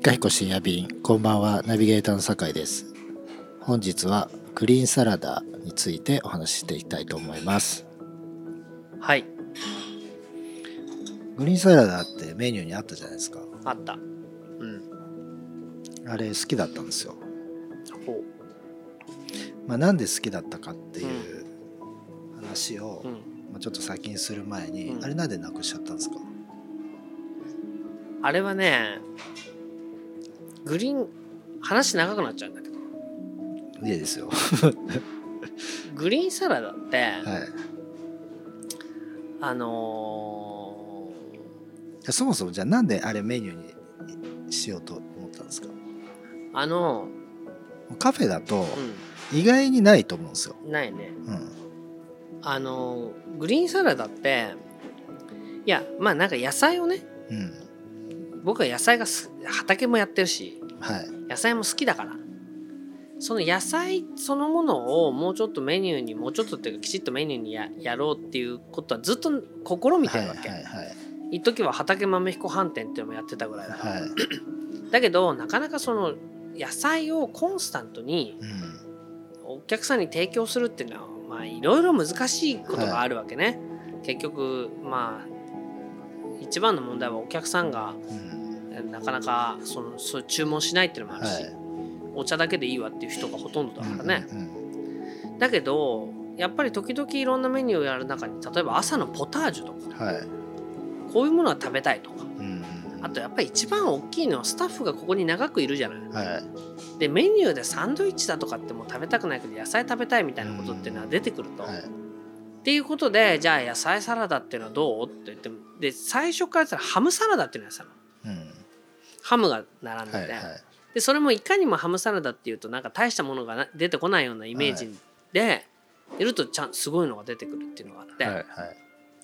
いかひこ深夜便。こんばんはナビゲーターの酒井です。本日はグリーンサラダについてお話ししていきたいと思います。はい。グリーンサラダってメニューにあったじゃないですか。あった。うん。あれ好きだったんですよ。ほまあなんで好きだったかっていう話を、まあ、ちょっと先にする前に、うん。あれなんでなくしちゃったんですか？あれはねグリーン話長くなっちゃうんだけど。いいですよ。グリーンサラダって、はい。あのいやそもそもじゃあなんであれメニューにしようと思ったんですか？ーあのカフェだとう意外にないと思うんですよ、んないね。うん、あのーグリーンサラダっていやまあなんか野菜をねうん僕は野菜がす畑もやってるしはい。野菜も好きだから。その野菜そのものをもうちょっとメニューにもうちょっとっていうかきちっとメニューにややろうっていうことはずっと試みてはいるわけ、はいはい一時は畑豆彦飯店っていうのもやってたぐらいだから、はい。だけどなかなかその野菜をコンスタントにうん。お客さんに提供するっていうのはまあいろいろ難しいことがあるわけね、結局まあ一番の問題はお客さんがうん。なかなかそのそう注文しないっていうのもあるし、はい。お茶だけでいいわっていう人がほとんどだからね、うんうんだけどやっぱり時々いろんなメニューをやる中に例えば朝のポタージュとかはい。こういうものは食べたいとかうんあとやっぱり一番大きいのはスタッフがここに長くいるじゃない。はい。でメニューでサンドイッチだとかってもう食べたくないけど野菜食べたいみたいなことっていうのは出てくると。はい。っていうことでじゃあ野菜サラダっていうのはどう？って言ってで最初からハムサラダっていうのやってたの。うん。ハムが並んでて、はいはい。でそれもいかにもハムサラダっていうとなんか大したものがな出てこないようなイメージで、い、るとちゃんすごいのが出てくるっていうのがあって、はいはい。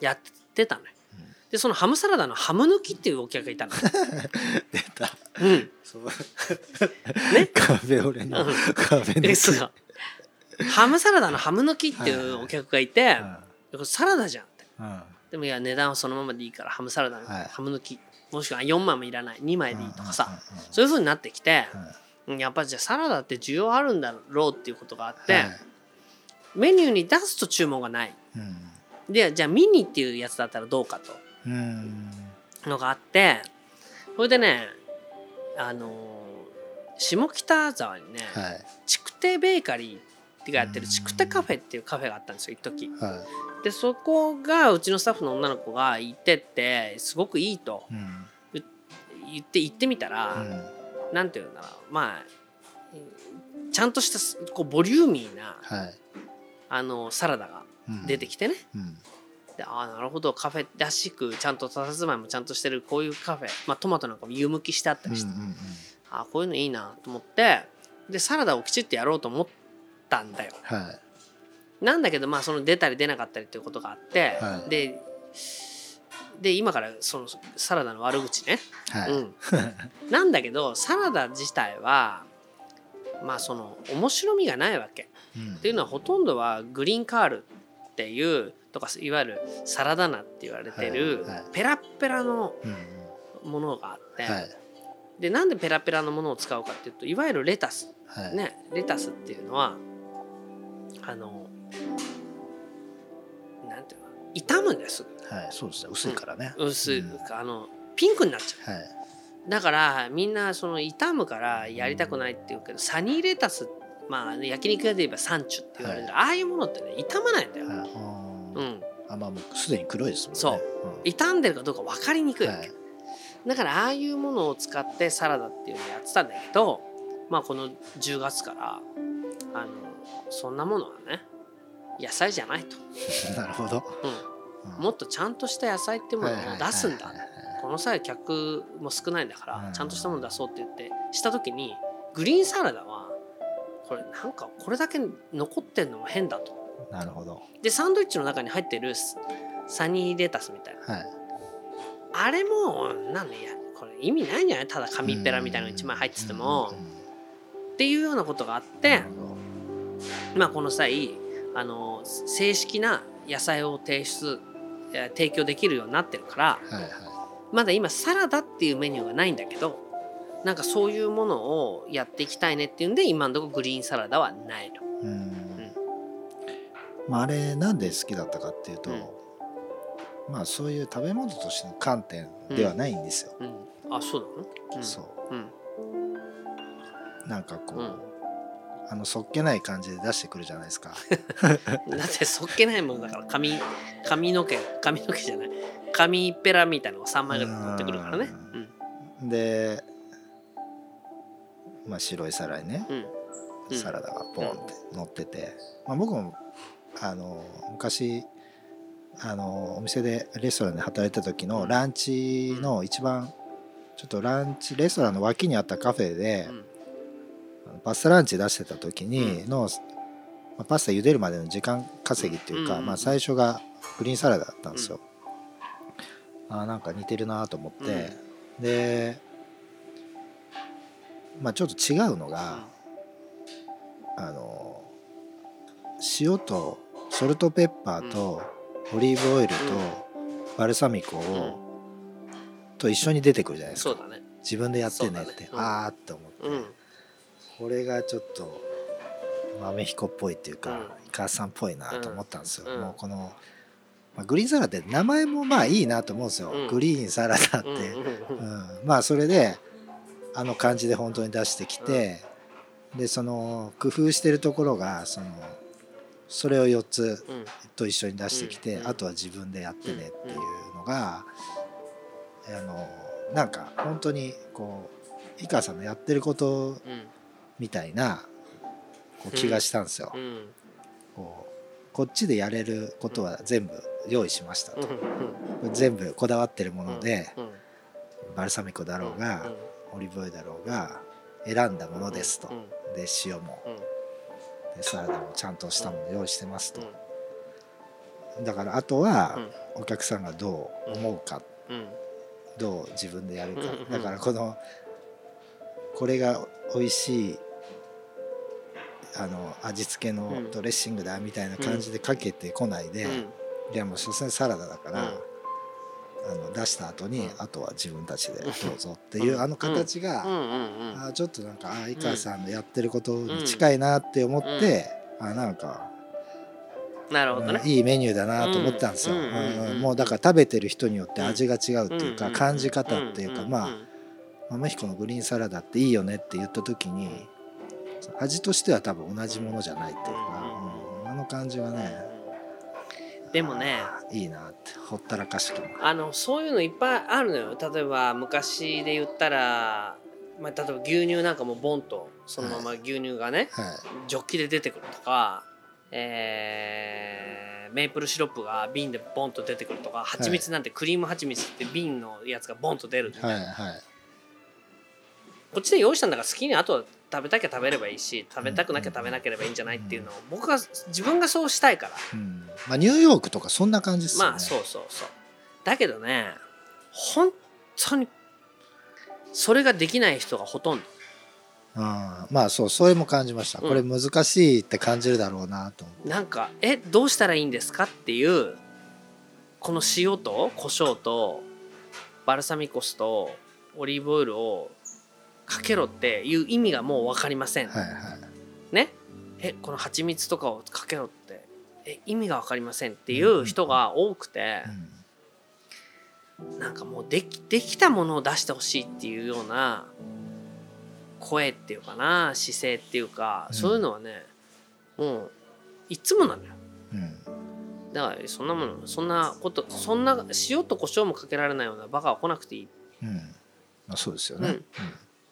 やってたのよ。うん。でそのハムサラダのハム抜きっていうお客がいたの。出た。うん、そう。ね。カフェオレのうん。カフェハムサラダのハム抜きっていうお客がいて、これサラダじゃんって。んでもいや値段はそのままでいいからハムサラダのはい。ハム抜き、もしくは4枚もいらない。2枚でいいとかさ、そういう風になってきて、やっぱじゃあサラダって需要あるんだろうっていうことがあって、はい。メニューに出すと注文がない。うん。でじゃあミニっていうやつだったらどうかと。うん。のがあってそれでねあのー下北沢にね、はい。筑堤ベーカリーってやってる筑堤カフェっていうカフェがあったんですよ一時。はでそこがうちのスタッフの女の子が行ってってすごくいいというん。言って行ってみたら、うん。なんていうんだろうまあちゃんとしたこうボリューミーなはい。あのサラダがうん。出てきてね、うん。でああなるほどカフェらしくちゃんと佇まいもちゃんとしてるこういうカフェ、まあ、トマトなんかも湯むきしてあったりして、うんうんうん。ああこういうのいいなと思ってでサラダをきちっとやろうと思ったんだよ。はい。なんだけどまあその出たり出なかったりっていうことがあって、はい。でで今からそのサラダの悪口ね、はい。うん、なんだけどサラダ自体はまあその面白みがないわけ。うん。っていうのはほとんどはグリーンカールっていうとかいわゆるサラダ菜って言われてるはい。はい。ペラッペラのうんものがあって、はい。でなんでペラペラのものを使うかっていうといわゆるレタス。はい。ねレタスっていうのはあのなんていうの？傷むんです。はいそうですね。薄いからね。薄い、うん。あのピンクになっちゃう。はい。だからみんなその傷むからやりたくないって言うけどサニーレタスまあ焼肉屋で言えばサンチュって言われてる、ああいうものってね傷まないんだよ、はい。うん、あまあもうすでに黒いですもんね。そう。傷ん。でるかどうか分かりにくいはい。だからああいうものを使ってサラダっていうのをやってたんだけどまあこの10月からあのそんなものはね野菜じゃないと、なるほど。うん、うん。もっとちゃんとした野菜ってものを出すんだ。この際客も少ないんだからうん。ちゃんとしたもの出そうって言って。した時にグリーンサラダはこれなんかこれだけ残ってんのも変だと。なるほど。でサンドイッチの中に入ってるサニーレタスみたいな。はい。あれもなんでいやこれ意味ないんじゃない？ただ紙っぺらみたいなの1枚入ってても。っていうようなことがあって。なるほどまあこの際あの正式な野菜を提出えー提供できるようになってるからはいはい。まだ今サラダっていうメニューがないんだけどなんかそういうものをやっていきたいねっていうんで今のところグリーンサラダはないの。うん。まああれなんで好きだったかっていうと、うん。まあそういう食べ物としての観点ではないんですよ、うん、あそうなの、うん、そう。うん。なんかこう、うんあのそっけない感じで出してくるじゃないですか。だってそっけないものだから髪髪の毛髪の毛じゃない。髪っぺらみたいなのが3枚ぐらい持ってくるからね。でまあ白い皿にね。うん。うん。サラダがポンって乗ってて、まあ、僕もあの昔あのお店でレストランで働いてた時のランチの一番ちょっとランチレストランの脇にあったカフェでうんパスタランチ出してた時にの、まあ、パスタ茹でるまでの時間稼ぎっていうか、うん。まあ、最初がグリーンサラダだったんですよ。あーなんか似てるなと思って、でまあちょっと違うのが、あの塩とソルトペッパーとオリーブオイルとバルサミコを、と一緒に出てくるじゃないですか。ね。自分でやってねって、ああって思って、うんこれがちょっと豆彦っぽいっていうか、うん。イカさんっぽいなと思ったんですよ、うん。もうこの、まあ、グリーンサラダって名前もまあいいなと思うんですよ、うん。グリーンサラダって、うんまあそれであの感じで本当に出してきて、でその工夫してるところがそのそれを4つうん。と一緒に出してきて、うん。あとは自分でやってねっていうのが、あのなんか本当にこう井川さんのやってることうんみたいなこう気がしたんですよ、うん。こうこっちでやれることは全部用意しましたと、全部こだわってるもので、うんバルサミコだろうが、うんオリーブオイルだろうが選んだものですと、うんで塩も。うん。でサラダもちゃんとしたもの用意してますと。う、ん。だからあとはうん。お客さんがどう思うか、うん。どう自分でやるか、だからこのこれが美味しいあの味付けのドレッシングだみたいな感じでかけてこないで、うん。いやもう所詮サラダだから、うん。あの出した後に、うん。あとは自分たちでどうぞっていう、あの形が、あちょっとなんかあ井川さんのやってることに近いなって思って、あなんか、なるほどいいメニューだなと思ったんですよ、もうだから食べてる人によって味が違うっていうか、感じ方っていうか、まあん豆彦のグリーンサラダっていいよねって言った時に味としては多分同じものじゃないっていうか、うん。あの感じはねでもねいいなってほったらかしきも。あのそういうのいっぱいあるのよ。例えば昔で言ったら、まあ、例えば牛乳なんかもボンとそのまま牛乳がね、はい。ジョッキで出てくるとか、えーメープルシロップが瓶でボンと出てくるとか蜂蜜なんてクリーム蜂蜜って瓶のやつがボンと出る、はいはいこっちで用意したんだから好きにあとは食べたきゃ食べればいいし食べたくなきゃ食べなければいいんじゃないっていうのを僕が自分がそうしたいから。うん。まあ、ニューヨークとかそんな感じですよね。まあそうそうそう。だけどね本当にそれができない人がほとんど。あまあそうそれも感じました、うん。これ難しいって感じるだろうなと思って。なんか「えどうしたらいいんですか?」っていうこの塩と胡椒とバルサミコ酢とオリーブオイルをかけろっていう意味がもう分かりません、はいはい。ね？えこの蜂蜜とかをかけろって。え意味が分かりませんっていう人が多くてう、ん。なんかもうできできたものを出してほしいっていうような声っていうかな姿勢っていうか、うん。そういうのはねもういつもなのよ。うん。だからそんなものそんなことそんな塩と胡椒もかけられないようなバカは来なくていい。うん。まあ、そうですよね、うん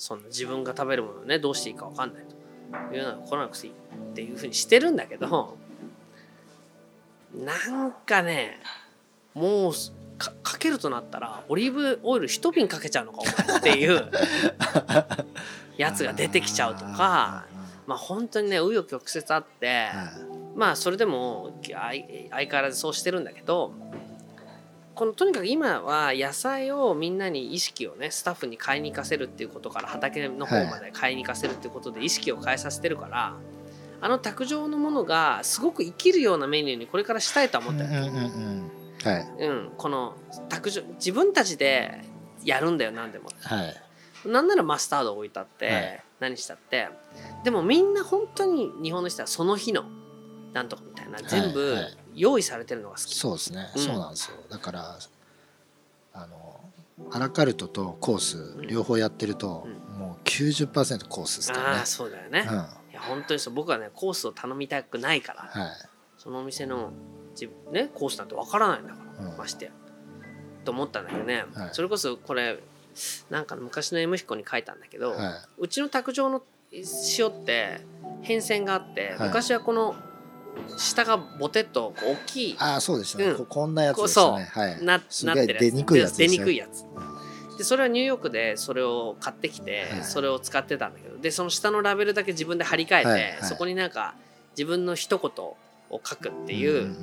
そんな自分が食べるものをねどうしていいか分かんないというのは来なくていいっていうふうにしてるんだけどなんかねもうかかけるとなったらオリーブオイル一瓶かけちゃうのかお前っていう やつが出てきちゃうとかまあ本当にね紆余曲折あってはい。まあそれでも相相変わらずそうしてるんだけどこのとにかく今は野菜をみんなに意識をねスタッフに買いに行かせるっていうことから畑の方まで買いに行かせるっていうことで意識を変えさせてるからあの卓上のものがすごく生きるようなメニューにこれからしたいとは思ってる、うんうんこの卓上自分たちでやるんだよ何でも。はい。なんならマスタード置いたって、はい。何したって。でもみんな本当に日本の人はその日のなんとかみたいな。全部はい用意されてるのが好き、そうですね、うん。そうなんですよ。だからあのアラカルトとコース両方やってると、うもう90%コースですからね。ああそうだよね、うん。いや本当にそう。僕はねコースを頼みたくないからはい。そのお店の自分ねコースなんてわからないんだから、うん。ましてや。と思ったんだけどね、はい。それこそこれなんか昔の M 彦に書いたんだけど、はうちの卓上の塩って変遷があって、はい。昔はこの下がボテッと大きい。いああそうでしたね、うん。ここんなやつでしたそう。ねはい。ななってる出にくいやつ出ですね。にくいやつ。でそれはニューヨークでそれを買ってきて、はい。それを使ってたんだけど。でその下のラベルだけ自分で貼り替えて、はい。はい。そこになんか自分の一言を書くっていう、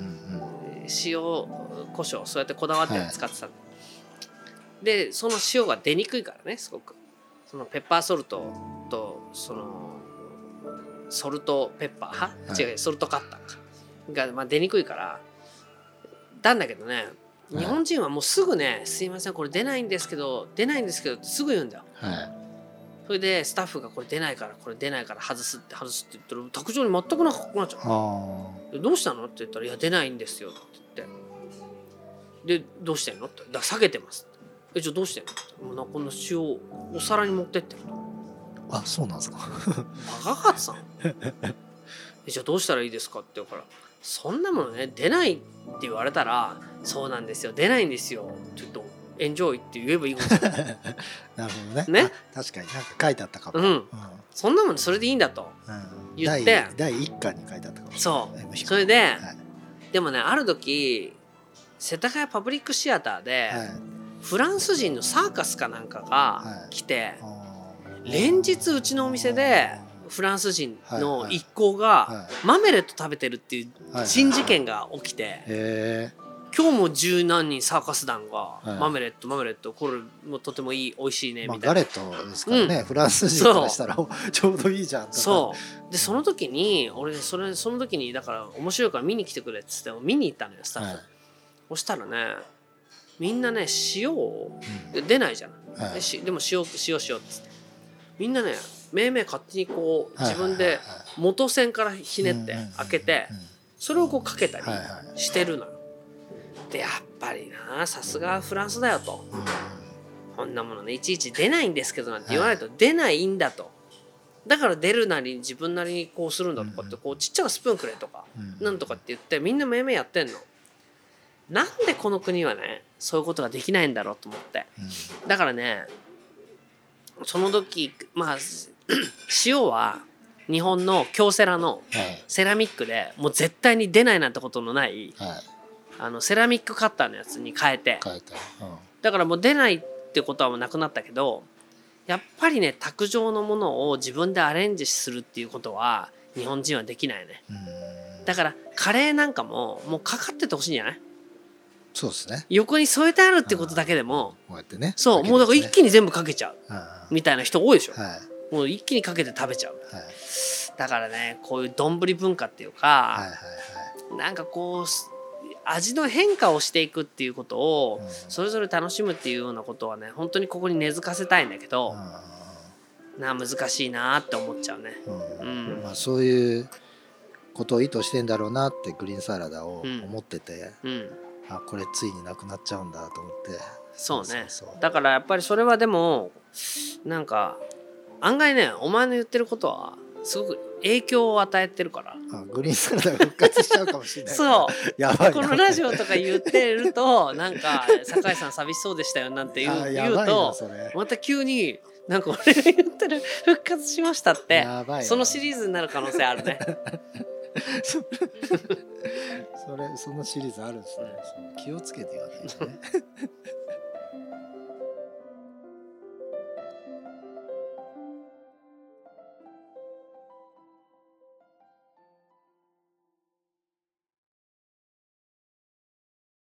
塩胡椒そうやってこだわって使ってたの、でその塩が出にくいからねすごく。そのペッパーソルトとそのソルトペッパー？は、はい。違うソルトカッターか。が、まあ、出にくいから。なんだけどねはい。日本人はもうすぐね「すいませんこれ出ないんですけど出ないんですけど」ってすぐ言うんだよ。はい。それでスタッフがこれ出ないからこれ出ないから外すって外すって言ったら卓上に全くなくなっちゃう。どうしたのって言ったら「いや出ないんですよ」って言って「でどうしてんの?」って「だ下げてます」えじゃあどうしてんの?」って。もうなこの塩をお皿に持ってってるとああそうなんですか。バカさん？えじゃあどうしたらいいですかって言うから「そんなものね出ないって言われたら「そうなんですよ出ないんですよ」って言うと「エンジョイ」って言えばいい なるほどね。ね？あ確かになんか書いてあったかも、うん。うん。そんなもんそれでいいんだと。うん。言って。第第一巻に書いてあったかもそう。それで、はい。でもねある時世田谷パブリックシアターで、はい。フランス人のサーカスかなんかが来て、あー連日うちのお店でフランス人の一行がはい。マメレット食べてるっていうはい珍事件が起きて今日も十何人サーカス団がい。マメレットマメレットこれもとてもいい美味しいねまあみたいな。ガレットですからね、フランス人からしたらちょうどいいじゃんそう。でその時に俺それその時にだから面白いから見に来てくれっつって見に行ったのよスタッフ、はい。そしたらねみんなね塩をうん。出ないじゃない。はいでも塩塩塩っつってみんなねめいめい勝手にこう自分で元栓からひねって開けてうんそれをこうかけたりしてるのよ。でやっぱりなさすがフランスだよと。うんこんなものねいちいち出ないんですけどなんて言わないと出ないんだと。だから出るなりに自分なりにこうするんだとかってこうちっちゃなスプーンくれとかうん。なんとかって言ってみんなめいめいやってんの。なんでこの国はねそういうことができないんだろうと思って。うん。だからねその時まあ塩は日本の京セラのはい。セラミックでもう絶対に出ないなんてことのないはい。あのセラミックカッターのやつに変えて。書いて。あるだからもう出ないってことはもうなくなったけどやっぱりね卓上のものを自分でアレンジするっていうことは日本人はできないね。うんうん。だからカレーなんかももうかかっててほしいんじゃない？そうですね。横に添えてあるってことだけでもこうやってね。そうもうだから一気に全部かけちゃうあみたいな人多いでしょ。はい。もう一気にかけて食べちゃう。はい。だからねこういう丼文化っていうか、はいはいはい。なんかこうす味の変化をしていくっていうことをうん。それぞれ楽しむっていうようなことはね本当にここに根付かせたいんだけど、な難しいなって思っちゃうね。うん。うん。まあそういうことを意図してんだろうなってグリーンサラダをうん。思ってて、うん、あこれついになくなっちゃうんだと思って。そうね。だからやっぱりそれはでもなんか案外ねお前の言ってることはすごく影響を与えてるから。あグリーンサラダが復活しちゃうかもしれない。そう。やばいな。このラジオとか言ってるとなんか「酒井さん寂しそうでしたよ」なんて言う言うとまた急になんか俺が言ってる復活しましたってやばいな。そのシリーズになる可能性あるね。それそのシリーズあるんですね、そう気をつけて言わないとね。